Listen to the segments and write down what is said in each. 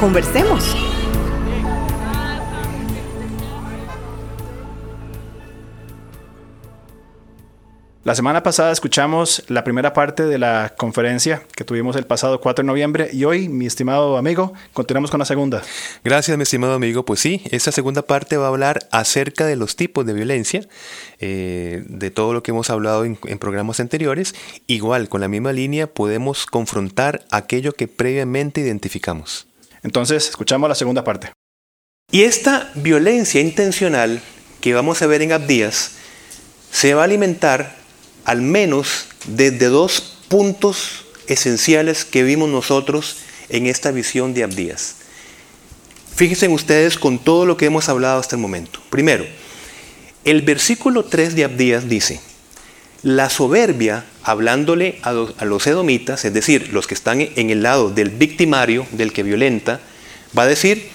Conversemos. La semana pasada escuchamos la primera parte de la conferencia que tuvimos el pasado 4 de noviembre y hoy, mi estimado amigo, continuamos con la segunda. Gracias, mi estimado amigo. Pues sí, esta segunda parte va a hablar acerca de los tipos de violencia, eh, de todo lo que hemos hablado en, en programas anteriores. Igual, con la misma línea, podemos confrontar aquello que previamente identificamos. Entonces, escuchamos la segunda parte. Y esta violencia intencional que vamos a ver en Abdías se va a alimentar al menos desde dos puntos esenciales que vimos nosotros en esta visión de Abdías. Fíjense ustedes con todo lo que hemos hablado hasta el momento. Primero, el versículo 3 de Abdías dice, la soberbia, hablándole a los, edomitas, es decir, los que están en el lado del victimario, del que violenta, va a decir,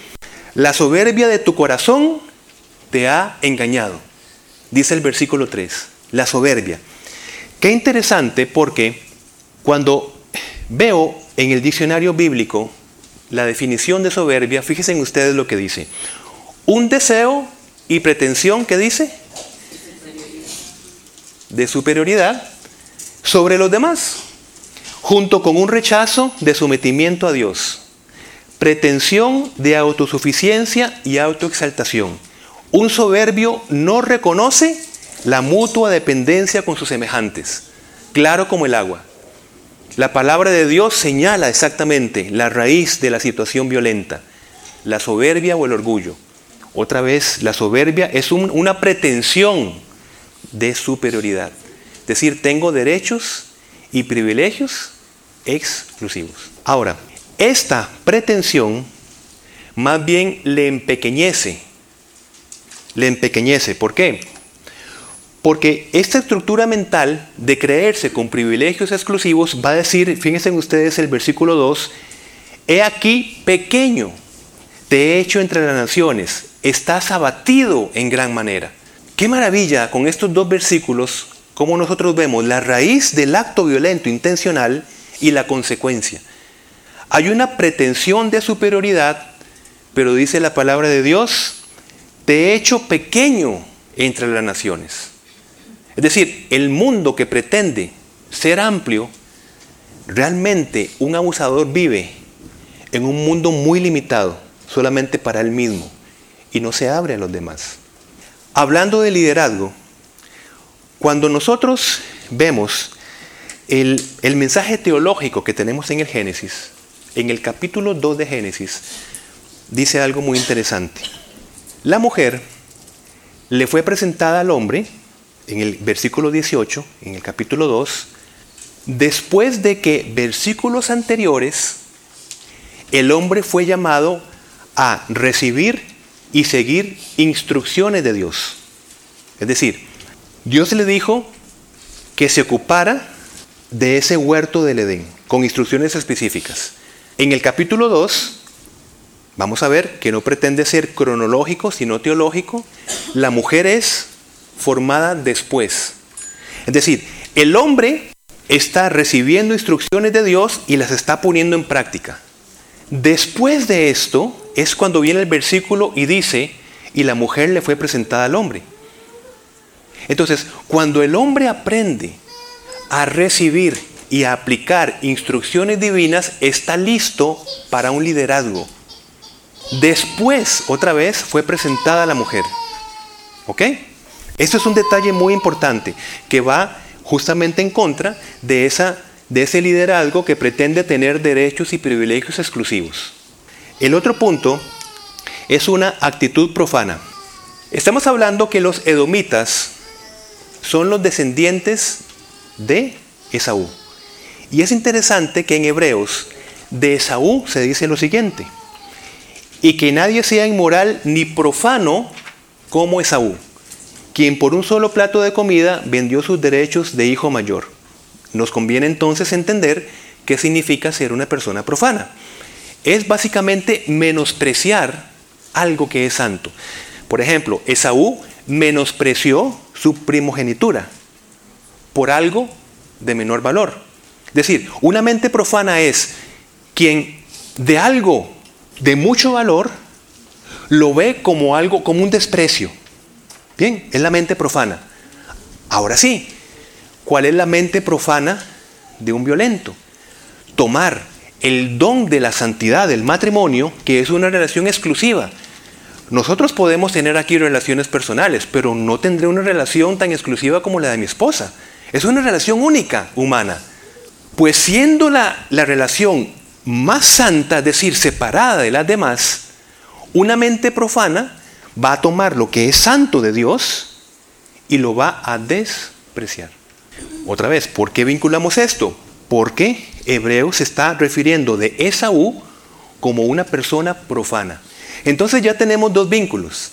la soberbia de tu corazón te ha engañado. Dice el versículo 3, la soberbia. Qué interesante porque cuando veo en el diccionario bíblico la definición de soberbia, fíjense en ustedes lo que dice. Un deseo y pretensión, ¿qué dice? De superioridad sobre los demás, junto con un rechazo de sometimiento a Dios. Pretensión de autosuficiencia y autoexaltación. Un soberbio no reconoce la mutua dependencia con sus semejantes, claro como el agua. La palabra de Dios señala exactamente la raíz de la situación violenta, la soberbia o el orgullo. Otra vez, la soberbia es un, una pretensión de superioridad. Es decir, tengo derechos y privilegios exclusivos. Ahora, esta pretensión más bien le empequeñece. Le empequeñece. ¿Por qué? Porque esta estructura mental de creerse con privilegios exclusivos va a decir, fíjense ustedes el versículo 2, he aquí pequeño, te he hecho entre las naciones, estás abatido en gran manera. Qué maravilla con estos dos versículos, como nosotros vemos la raíz del acto violento intencional y la consecuencia. Hay una pretensión de superioridad, pero dice la palabra de Dios, te he hecho pequeño entre las naciones. Es decir, el mundo que pretende ser amplio, realmente un abusador vive en un mundo muy limitado, solamente para él mismo, y no se abre a los demás. Hablando de liderazgo, cuando nosotros vemos el, el, mensaje teológico que tenemos en el Génesis, en el capítulo 2 de Génesis, dice algo muy interesante. La mujer le fue presentada al hombre en el versículo 18, en el capítulo 2, después de que versículos anteriores, el hombre fue llamado a recibir y seguir instrucciones de Dios. Es decir, Dios le dijo que se ocupara de ese huerto del Edén, con instrucciones específicas. En el capítulo 2, vamos a ver que no pretende ser cronológico, sino teológico. La mujer es formada después. Es decir, el hombre está recibiendo instrucciones de Dios y las está poniendo en práctica. Después de esto es cuando viene el versículo y dice, y la mujer le fue presentada al hombre. Entonces, cuando el hombre aprende a recibir y a aplicar instrucciones divinas, está listo para un liderazgo. Después, otra vez, fue presentada la mujer. ¿Ok? Esto es un detalle muy importante que va justamente en contra de, esa, de ese liderazgo que pretende tener derechos y privilegios exclusivos. El otro punto es una actitud profana. Estamos hablando que los edomitas son los descendientes de Esaú. Y es interesante que en Hebreos de Esaú se dice lo siguiente. y que nadie sea inmoral ni profano como Esaú, quien por un solo plato de comida vendió sus derechos de hijo mayor. Nos conviene entonces entender qué significa ser una persona profana. Es básicamente menospreciar algo que es santo. Por ejemplo, Esaú menospreció su primogenitura por algo de menor valor. Es decir, una mente profana es quien de algo de mucho valor lo ve como algo, como un desprecio. Bien, es la mente profana. Ahora sí, ¿cuál es la mente profana de un violento? Tomar el don de la santidad del matrimonio, que es una relación exclusiva. Nosotros podemos tener aquí relaciones personales, pero no tendré una relación tan exclusiva como la de mi esposa. Es una relación única, humana. Pues siendo la, la relación más santa, es decir, separada de las demás, una mente profana va a tomar lo que es santo de Dios y lo va a despreciar. Otra vez, ¿por qué vinculamos esto? Porque Hebreo se está refiriendo de Esaú como una persona profana. Entonces ya tenemos dos vínculos,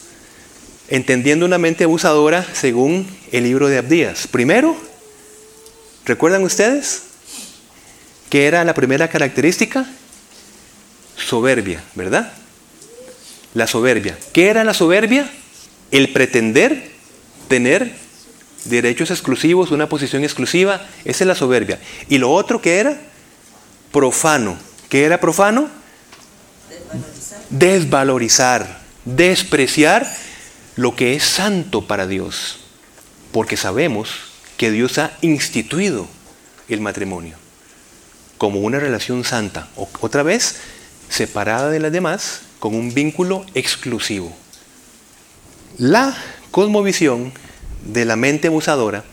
entendiendo una mente abusadora según el libro de Abdías. Primero, ¿recuerdan ustedes? ¿Qué era la primera característica? Soberbia, ¿verdad? La soberbia. ¿Qué era la soberbia? El pretender tener derechos exclusivos, una posición exclusiva, esa es la soberbia. Y lo otro que era profano. ¿Qué era profano? Desvalorizar. Despreciar lo que es santo para Dios. Porque sabemos que Dios ha instituido el matrimonio como una relación santa. Otra vez, separada de las demás, con un vínculo exclusivo. La cosmovisión de la mente abusadora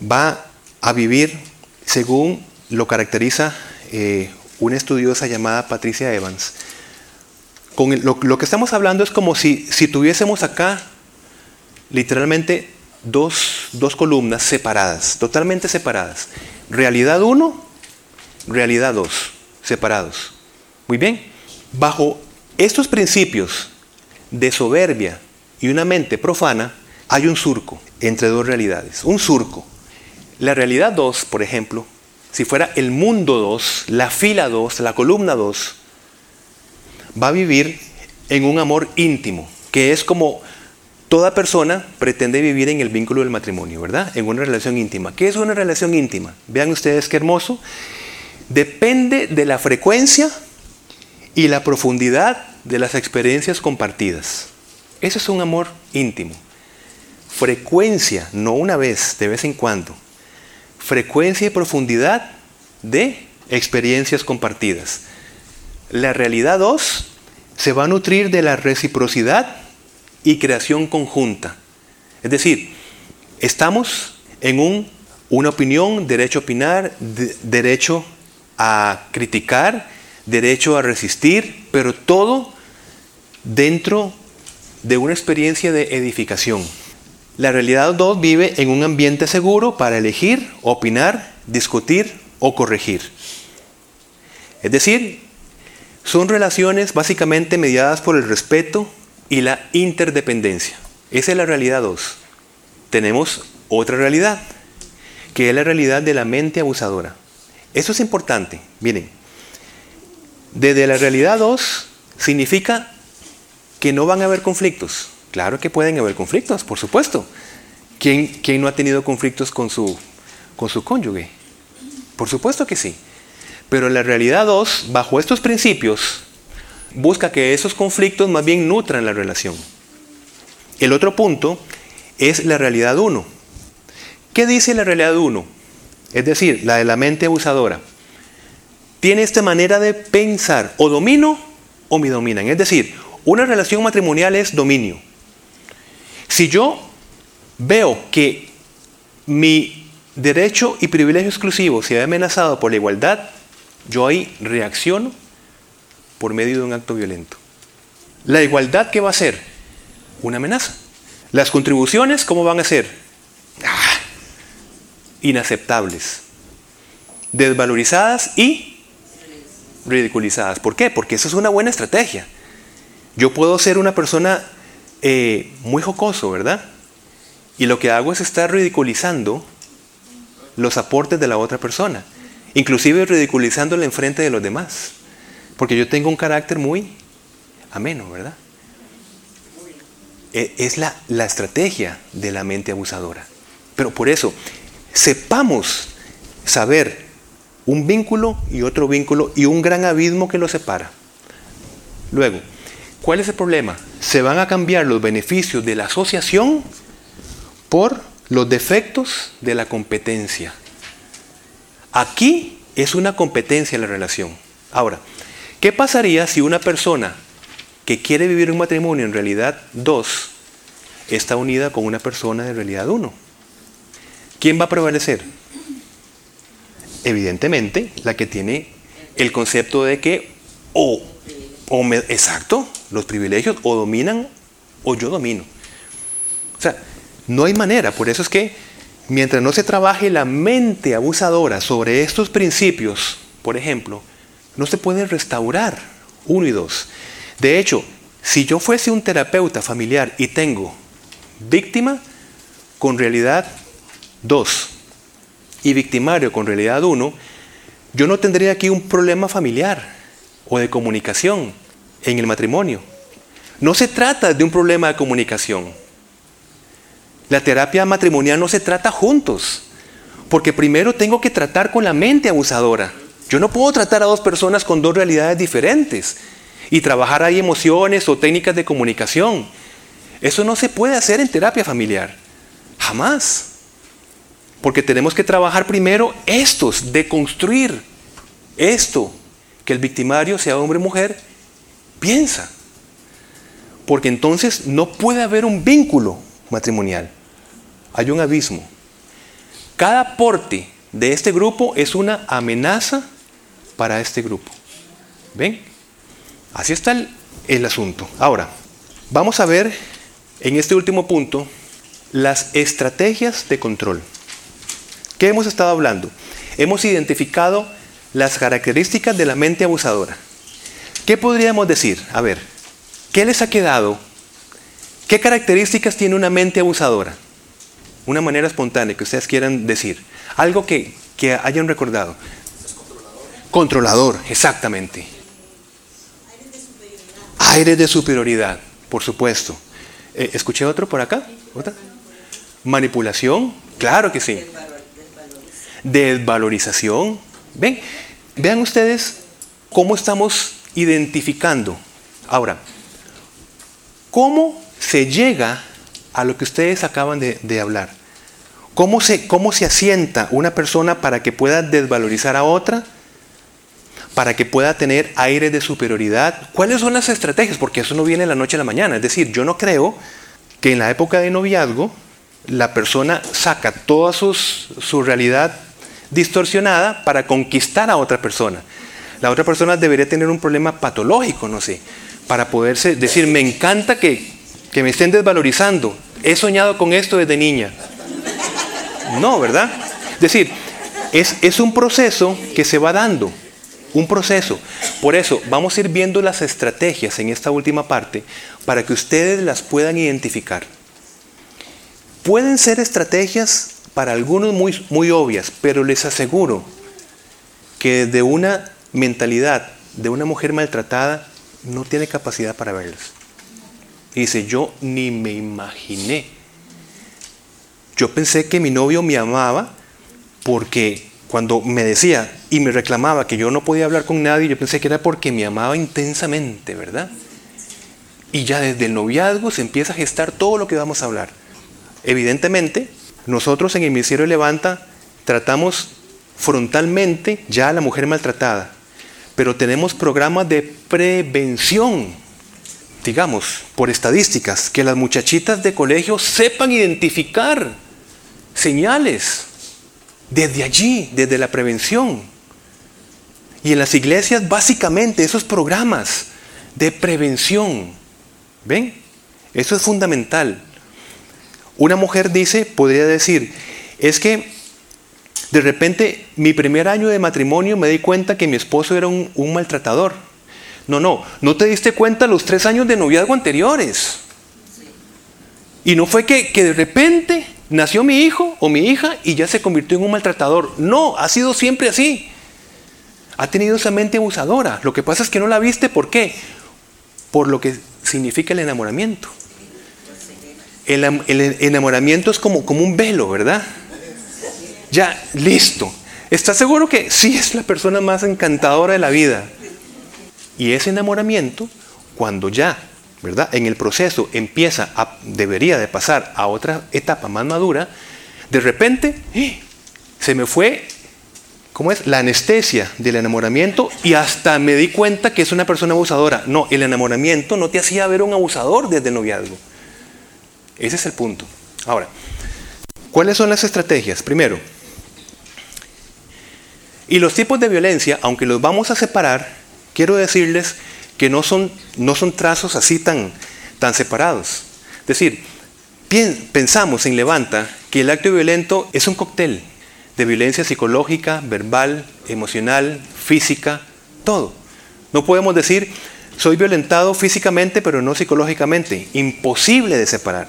va a vivir según lo caracteriza eh, una estudiosa llamada Patricia Evans. Con lo, que estamos hablando es como si, si tuviésemos acá literalmente dos, dos columnas separadas, totalmente separadas. Realidad 1, realidad 2, separados. Muy bien, bajo estos principios de soberbia y una mente profana, hay un surco entre dos realidades. Un surco. La realidad 2, por ejemplo, si fuera el mundo 2, la fila 2, la columna 2, va a vivir en un amor íntimo, que es como toda persona pretende vivir en el vínculo del matrimonio, ¿verdad? En una relación íntima. ¿Qué es una relación íntima? Vean ustedes qué hermoso. Depende de la frecuencia y la profundidad de las experiencias compartidas. Eso es un amor íntimo. Frecuencia, no una vez, de vez en cuando. Frecuencia y profundidad de experiencias compartidas. La realidad 2 se va a nutrir de la reciprocidad y creación conjunta. Es decir, estamos en un, una opinión, derecho a opinar, derecho a criticar, derecho a resistir, pero todo dentro de una experiencia de edificación. La realidad 2 vive en un ambiente seguro para elegir, opinar, discutir o corregir. Es decir, son relaciones básicamente mediadas por el respeto y la interdependencia. Esa es la realidad 2. Tenemos otra realidad, que es la realidad de la mente abusadora. Eso es importante. Miren, desde la realidad 2 significa que no van a haber conflictos. Claro que pueden haber conflictos, por supuesto. ¿Quién, no ha tenido conflictos con su, con su cónyuge? Por supuesto que sí. Pero la realidad 2, bajo estos principios, busca que esos conflictos más bien nutran la relación. El otro punto es la realidad 1. ¿Qué dice la realidad 1? Es decir, la de la mente abusadora tiene esta manera de pensar, o domino o me dominan. Es decir, una relación matrimonial es dominio. Si yo veo que mi derecho y privilegio exclusivo se ve amenazado por la igualdad, yo ahí reacciono por medio de un acto violento. La igualdad, ¿qué va a ser? Una amenaza. Las contribuciones, ¿cómo van a ser? Ah, inaceptables, desvalorizadas y ridiculizadas. ¿Por qué? Porque eso es una buena estrategia. Yo puedo ser una persona eh, muy jocoso, ¿verdad? Y lo que hago es estar ridiculizando los aportes de la otra persona, inclusive ridiculizándole enfrente de los demás, porque yo tengo un carácter muy ameno, ¿verdad? E, es la, la estrategia de la mente abusadora. Pero por eso, sepamos saber un vínculo y otro vínculo y un gran abismo que los separa. Luego, ¿cuál es el problema? Se van a cambiar los beneficios de la asociación por los defectos de la competencia. Aquí es una competencia la relación. Ahora, ¿qué pasaría si una persona que quiere vivir un matrimonio en realidad dos está unida con una persona de realidad uno? ¿Quién va a prevalecer? Evidentemente, la que tiene el concepto de que o, o exacto, los privilegios o dominan o yo domino. O sea, no hay manera, por eso es que mientras no se trabaje la mente abusadora sobre estos principios, por ejemplo, no se puede restaurar uno y dos. De hecho, si yo fuese un terapeuta familiar y tengo víctima con realidad dos y victimario con realidad uno, yo no tendría aquí un problema familiar o de comunicación en el matrimonio. No se trata de un problema de comunicación. La terapia matrimonial no se trata juntos, porque primero tengo que tratar con la mente abusadora. Yo no puedo tratar a dos personas con dos realidades diferentes y trabajar ahí emociones o técnicas de comunicación. Eso no se puede hacer en terapia familiar. Jamás. Porque tenemos que trabajar primero estos, de construir esto, que el victimario, sea hombre o mujer, piensa. Porque entonces no puede haber un vínculo matrimonial hay un abismo. Cada aporte de este grupo es una amenaza para este grupo. ¿Ven? Así está el, asunto. Ahora, vamos a ver en este último punto las estrategias de control. ¿Qué hemos estado hablando? Hemos identificado las características de la mente abusadora. ¿Qué podríamos decir? A ver, ¿qué les ha quedado? ¿Qué características tiene una mente abusadora? una manera espontánea que ustedes quieran decir. Algo que, hayan recordado. controlador. Controlador, exactamente. Aires de superioridad. Aires de superioridad, por supuesto. Eh, ¿Escuché otro por acá? ¿Otra? Manipulación, claro que sí. Desvalorización. Ven, vean ustedes cómo estamos identificando. Ahora, ¿cómo se llega a lo que ustedes acaban de hablar? ¿Cómo se, ¿Cómo se asienta una persona para que pueda desvalorizar a otra? Para que pueda tener aire de superioridad. ¿Cuáles son las estrategias? Porque eso no viene de la noche a la mañana. Es decir, yo no creo que en la época de noviazgo la persona saca toda su realidad distorsionada para conquistar a otra persona. La otra persona debería tener un problema patológico, no sé, para poderse decir, me encanta que, que me estén desvalorizando. He soñado con esto desde niña. No, ¿verdad? Es decir, es, es un proceso que se va dando, un proceso. Por eso vamos a ir viendo las estrategias en esta última parte para que ustedes las puedan identificar. Pueden ser estrategias para algunos muy, muy obvias, pero les aseguro que de una mentalidad de una mujer maltratada no tiene capacidad para verlas. Y dice, yo ni me imaginé yo pensé que mi novio me amaba porque cuando me decía y me reclamaba que yo no podía hablar con nadie, yo pensé que era porque me amaba intensamente, ¿verdad? Y ya desde el noviazgo se empieza a gestar todo lo que vamos a hablar. Evidentemente, nosotros en el Ministerio Levanta tratamos frontalmente ya a la mujer maltratada, pero tenemos programas de prevención, digamos, por estadísticas, que las muchachitas de colegio sepan identificar señales desde allí, desde la prevención. Y en las iglesias básicamente esos programas de prevención, ¿ven? Eso es fundamental. Una mujer dice, podría decir, es que de repente mi primer año de matrimonio me di cuenta que mi esposo era un, maltratador. No, no, no te diste cuenta los tres años de noviazgo anteriores. Y no fue que, que de repente nació mi hijo o mi hija y ya se convirtió en un maltratador. No, ha sido siempre así. Ha tenido esa mente abusadora. Lo que pasa es que no la viste, ¿por qué? Por lo que significa el enamoramiento. El, el enamoramiento es como, como un velo, ¿verdad? Ya, listo. ¿Estás seguro que sí es la persona más encantadora de la vida? Y ese enamoramiento, cuando ya, ¿verdad? En el proceso empieza a, debería de pasar a otra etapa más madura, de repente ¡eh! se me fue, ¿cómo es? La anestesia del enamoramiento y hasta me di cuenta que es una persona abusadora. No, el enamoramiento no te hacía ver un abusador desde el noviazgo. Ese es el punto. Ahora, ¿cuáles son las estrategias? Primero, y los tipos de violencia, aunque los vamos a separar, quiero decirles que no son, no son trazos así tan, tan separados. Es decir, pensamos en Levanta que el acto violento es un cóctel de violencia psicológica, verbal, emocional, física, todo. No podemos decir, soy violentado físicamente pero no psicológicamente. Imposible de separar.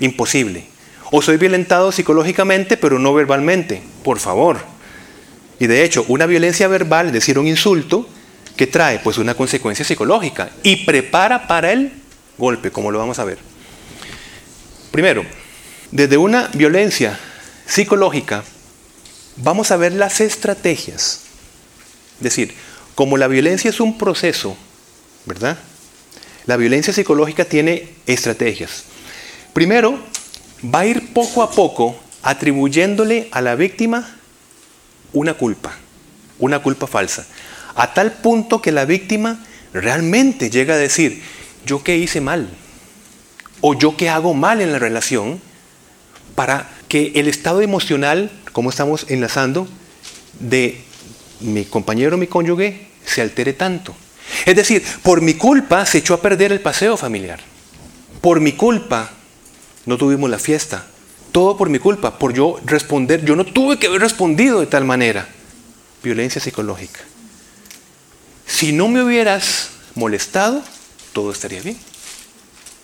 Imposible. O soy violentado psicológicamente pero no verbalmente. Por favor. Y de hecho, una violencia verbal, es decir, un insulto, que trae pues una consecuencia psicológica y prepara para el golpe, como lo vamos a ver. Primero, desde una violencia psicológica, vamos a ver las estrategias. Es decir, como la violencia es un proceso, ¿verdad? La violencia psicológica tiene estrategias. Primero, va a ir poco a poco atribuyéndole a la víctima una culpa, una culpa falsa, a tal punto que la víctima realmente llega a decir, yo qué hice mal, o yo qué hago mal en la relación, para que el estado emocional, como estamos enlazando, de mi compañero, mi cónyuge, se altere tanto. Es decir, por mi culpa se echó a perder el paseo familiar. Por mi culpa no tuvimos la fiesta. Todo por mi culpa, por yo responder. Yo no tuve que haber respondido de tal manera. Violencia psicológica. Si no me hubieras molestado, todo estaría bien.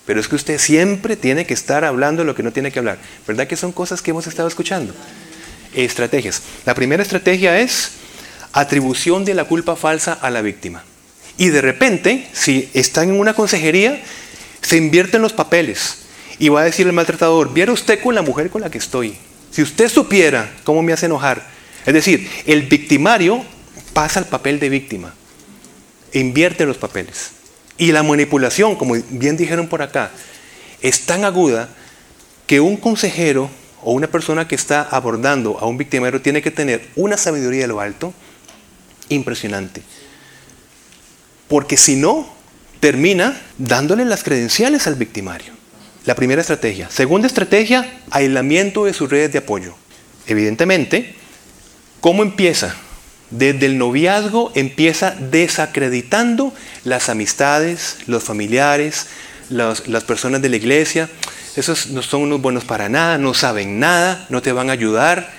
Pero es que usted siempre tiene que estar hablando de lo que no tiene que hablar. ¿Verdad que son cosas que hemos estado escuchando? Estrategias. La primera estrategia es atribución de la culpa falsa a la víctima. Y de repente, si están en una consejería, se invierten los papeles. Y va a decir el maltratador, viera usted con la mujer con la que estoy. Si usted supiera cómo me hace enojar. Es decir, el victimario pasa al papel de víctima. invierte los papeles. Y la manipulación, como bien dijeron por acá, es tan aguda que un consejero o una persona que está abordando a un victimario tiene que tener una sabiduría de lo alto impresionante. Porque si no, termina dándole las credenciales al victimario. La primera estrategia. Segunda estrategia, aislamiento de sus redes de apoyo. Evidentemente, ¿cómo empieza? Desde el noviazgo empieza desacreditando las amistades, los familiares, las personas de la iglesia. Esos no son unos buenos para nada, no saben nada, no te van a ayudar.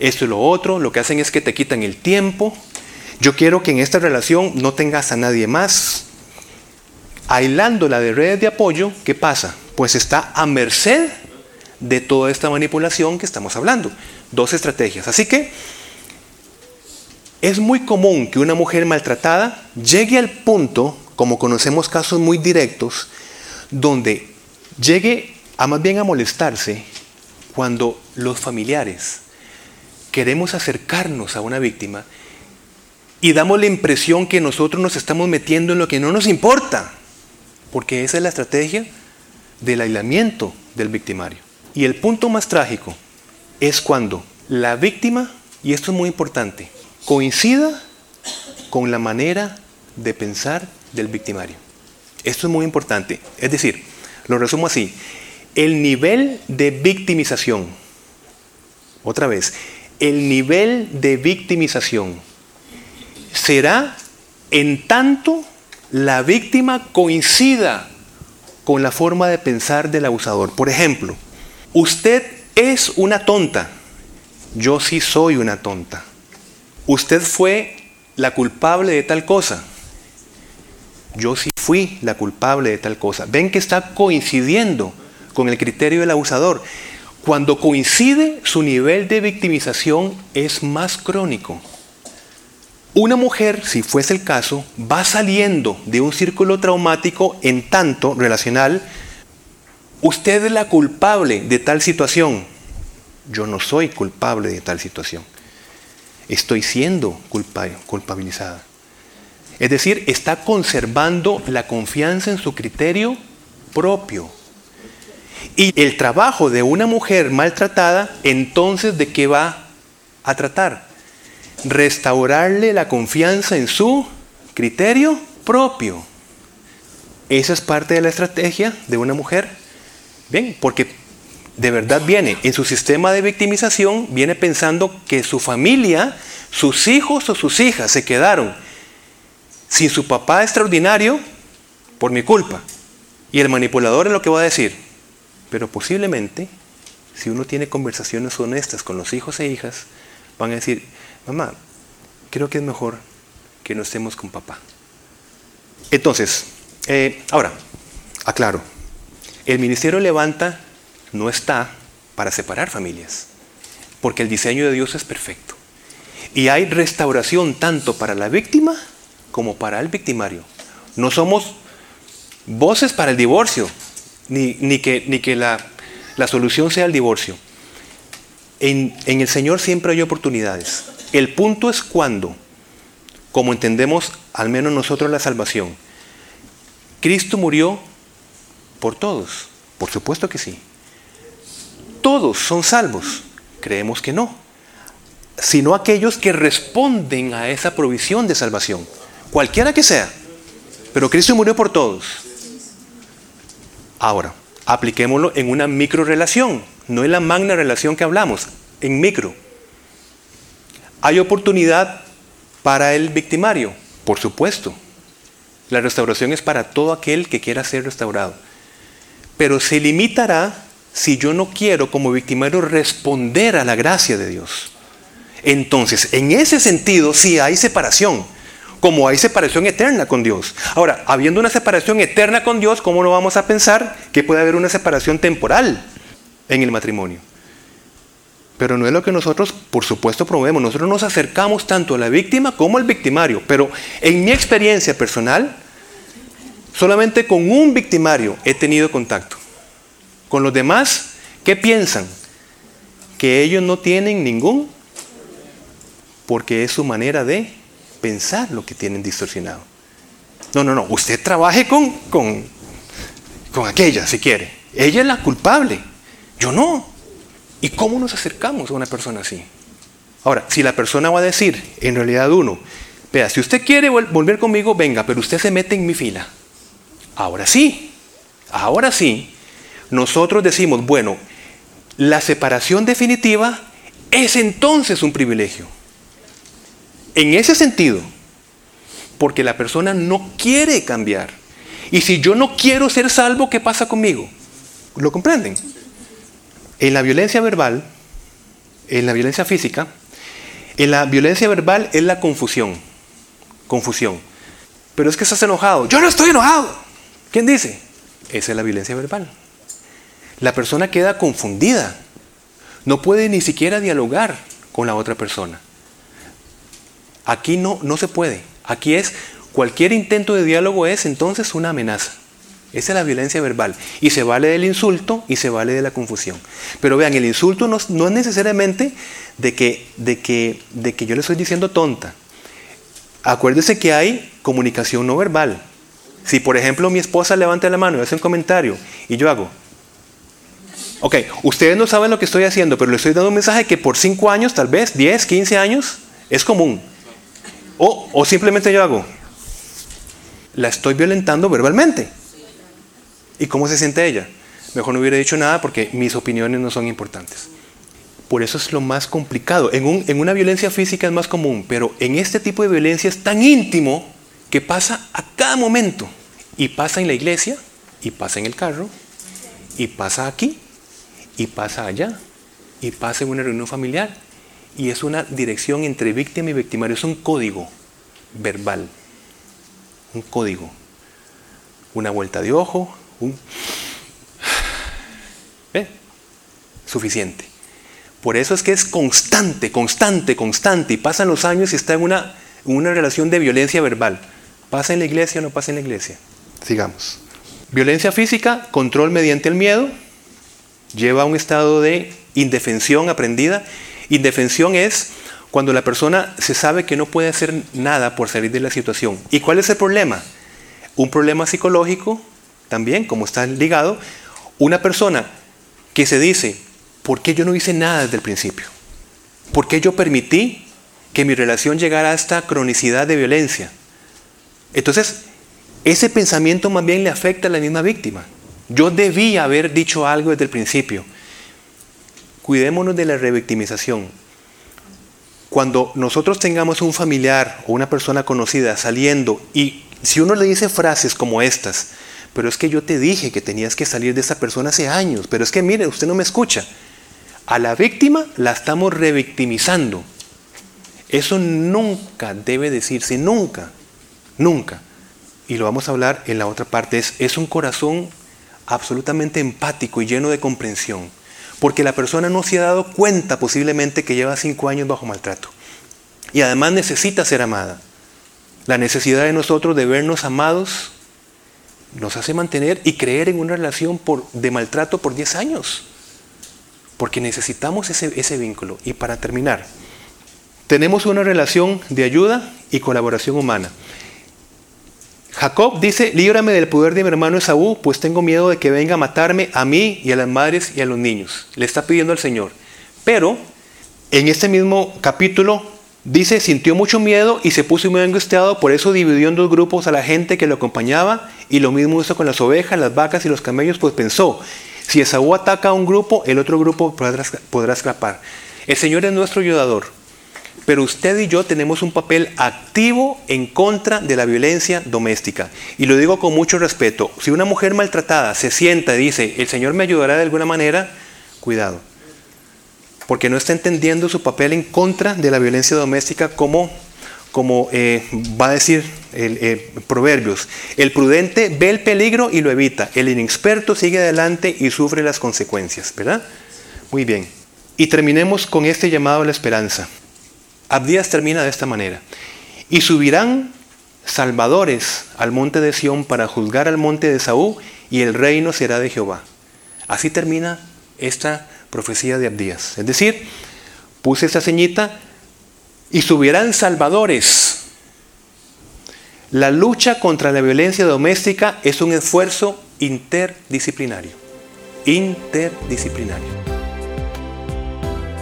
Esto y lo otro, lo que hacen es que te quitan el tiempo. Yo quiero que en esta relación no tengas a nadie más. Aislándola de redes de apoyo, ¿qué pasa? Pues está a merced de toda esta manipulación que estamos hablando. Dos estrategias. Así que es muy común que una mujer maltratada llegue al punto, como conocemos casos muy directos, donde llegue a más bien a molestarse cuando los familiares queremos acercarnos a una víctima y damos la impresión que nosotros nos estamos metiendo en lo que no nos importa, porque esa es la estrategia del aislamiento del victimario. Y el punto más trágico es cuando la víctima, y esto es muy importante, coincida con la manera de pensar del victimario. Esto es muy importante. Es decir, lo resumo así, el nivel de victimización, otra vez, el nivel de victimización será en tanto la víctima coincida con la forma de pensar del abusador. Por ejemplo, usted es una tonta. Yo sí soy una tonta. Usted fue la culpable de tal cosa. yo sí fui la culpable de tal cosa. Ven que está coincidiendo con el criterio del abusador. Cuando coincide, su nivel de victimización es más crónico. Una mujer, si fuese el caso, va saliendo de un círculo traumático en tanto relacional. Usted es la culpable de tal situación. Yo no soy culpable de tal situación. Estoy siendo culpabilizada. Es decir, está conservando la confianza en su criterio propio. Y el trabajo de una mujer maltratada, entonces, ¿de qué va a tratar? Restaurarle la confianza en su criterio propio. Esa es parte de la estrategia de una mujer. Bien, porque de verdad viene en su sistema de victimización, viene pensando que su familia, sus hijos o sus hijas se quedaron sin su papá extraordinario por mi culpa. Y el manipulador es lo que va a decir. Pero posiblemente, si uno tiene conversaciones honestas con los hijos e hijas, van a decir, mamá, creo que es mejor que no estemos con papá. Entonces, eh, ahora, aclaro, el Ministerio Levanta no está para separar familias, porque el diseño de Dios es perfecto. Y hay restauración tanto para la víctima como para el victimario. No somos voces para el divorcio, ni, que, la, solución sea el divorcio. En el Señor siempre hay oportunidades. El punto es cuando, como entendemos al menos nosotros la salvación, Cristo murió por todos. Por supuesto que sí. Todos son salvos. Creemos que no. Sino aquellos que responden a esa provisión de salvación cualquiera que sea. Pero Cristo murió por todos. Ahora, apliquémoslo en una micro relación, no en la magna relación que hablamos, en micro. ¿Hay oportunidad para el victimario? Por supuesto. La restauración es para todo aquel que quiera ser restaurado. Pero se limitará si yo no quiero como victimario responder a la gracia de Dios. Entonces, en ese sentido, sí hay separación como hay separación eterna con Dios. Ahora, habiendo una separación eterna con Dios, ¿cómo no vamos a pensar que puede haber una separación temporal en el matrimonio? Pero no es lo que nosotros, por supuesto, promovemos. Nosotros nos acercamos tanto a la víctima como al victimario. Pero en mi experiencia personal, solamente con un victimario he tenido contacto. Con los demás, ¿qué piensan? Que ellos no tienen ningún, porque es su manera de pensar lo que tienen distorsionado. No, no, no, usted trabaje con, con, con aquella si quiere. Ella es la culpable, yo no. ¿Y cómo nos acercamos a una persona así? Ahora, si la persona va a decir, en realidad uno, vea, si usted quiere volver conmigo, venga, pero usted se mete en mi fila. Ahora sí, ahora sí, nosotros decimos, bueno, la separación definitiva es entonces un privilegio. En ese sentido, porque la persona no quiere cambiar. Y si yo no quiero ser salvo, ¿qué pasa conmigo? ¿Lo comprenden? En la violencia verbal, en la violencia física, en la violencia verbal es la confusión. Confusión. Pero es que estás enojado. Yo no estoy enojado. ¿Quién dice? Esa es la violencia verbal. La persona queda confundida. No puede ni siquiera dialogar con la otra persona. Aquí no, no se puede. Aquí es, cualquier intento de diálogo es entonces una amenaza. Esa es la violencia verbal. Y se vale del insulto y se vale de la confusión. Pero vean, el insulto no, es necesariamente de que, de, que, de que yo le estoy diciendo tonta. Acuérdese que hay comunicación no verbal. Si por ejemplo mi esposa levanta la mano y hace un comentario y yo hago, ok, ustedes no saben lo que estoy haciendo, pero le estoy dando un mensaje que por 5 años, tal vez 10, 15 años, es común. O, simplemente yo hago, la estoy violentando verbalmente. ¿Y cómo se siente ella? Mejor no hubiera dicho nada porque mis opiniones no son importantes. Por eso es lo más complicado. En, una violencia física es más común, pero en este tipo de violencia es tan íntimo que pasa a cada momento. Y pasa en la iglesia, y pasa en el carro, y pasa aquí, y pasa allá, y pasa en una reunión familiar, y es una dirección entre víctima y victimario, es un código verbal, un código. una vuelta de ojo, Suficiente. Por eso es que es constante, constante, constante. Y pasan los años y está en una, una relación de violencia verbal. ¿Pasa en la iglesia o no pasa en la iglesia? Sigamos. Violencia física, control mediante el miedo, lleva a un estado de indefensión aprendida. Indefensión es cuando la persona se sabe que no puede hacer nada por salir de la situación. ¿Y cuál es el problema? Un problema psicológico, también, como está ligado, una persona que se dice, ¿por qué yo no hice nada desde el principio? ¿Por qué yo permití que mi relación llegara a esta cronicidad de violencia? Entonces, ese pensamiento más bien le afecta a la misma víctima. Yo debía haber dicho algo desde el principio. Cuidémonos de la revictimización. Cuando nosotros tengamos un familiar o una persona conocida saliendo y si uno le dice frases como estas, pero es que yo te dije que tenías que salir de esa persona hace años, pero es que mire, usted no me escucha. A la víctima la estamos revictimizando. Eso nunca debe decirse, nunca, nunca. Y lo vamos a hablar en la otra parte, es, es un corazón absolutamente empático y lleno de comprensión, porque la persona no se ha dado cuenta posiblemente que lleva cinco años bajo maltrato. Y además necesita ser amada. La necesidad de nosotros de vernos amados nos hace mantener y creer en una relación de maltrato por 10 años. Porque necesitamos ese, ese vínculo. Y para terminar, tenemos una relación de ayuda y colaboración humana. Jacob dice, líbrame del poder de mi hermano Esaú, pues tengo miedo de que venga a matarme a mí y a las madres y a los niños. Le está pidiendo al Señor. Pero en este mismo capítulo dice, sintió mucho miedo y se puso muy angustiado, por eso dividió en dos grupos a la gente que lo acompañaba y lo mismo hizo con las ovejas, las vacas y los camellos, pues pensó, si Esaú ataca a un grupo, el otro grupo podrá, podrá escapar. El Señor es nuestro ayudador. Pero usted y yo tenemos un papel activo en contra de la violencia doméstica. Y lo digo con mucho respeto. Si una mujer maltratada se sienta y dice, el Señor me ayudará de alguna manera, cuidado. Porque no está entendiendo su papel en contra de la violencia doméstica como, como eh, va a decir el, eh, Proverbios. El prudente ve el peligro y lo evita. El inexperto sigue adelante y sufre las consecuencias. ¿Verdad? Muy bien. Y terminemos con este llamado a la esperanza. Abdías termina de esta manera. Y subirán salvadores al monte de Sión para juzgar al monte de Saúl y el reino será de Jehová. Así termina esta profecía de Abdías. Es decir, puse esta ceñita y subirán salvadores. La lucha contra la violencia doméstica es un esfuerzo interdisciplinario. Interdisciplinario.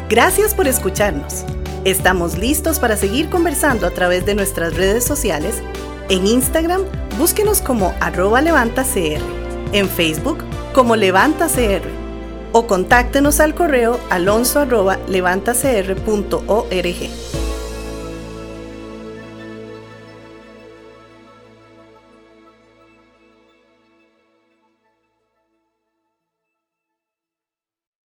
Gracias por escucharnos. Estamos listos para seguir conversando a través de nuestras redes sociales. En Instagram, búsquenos como arroba levantacr. En Facebook, como levantacr. O contáctenos al correo alonso.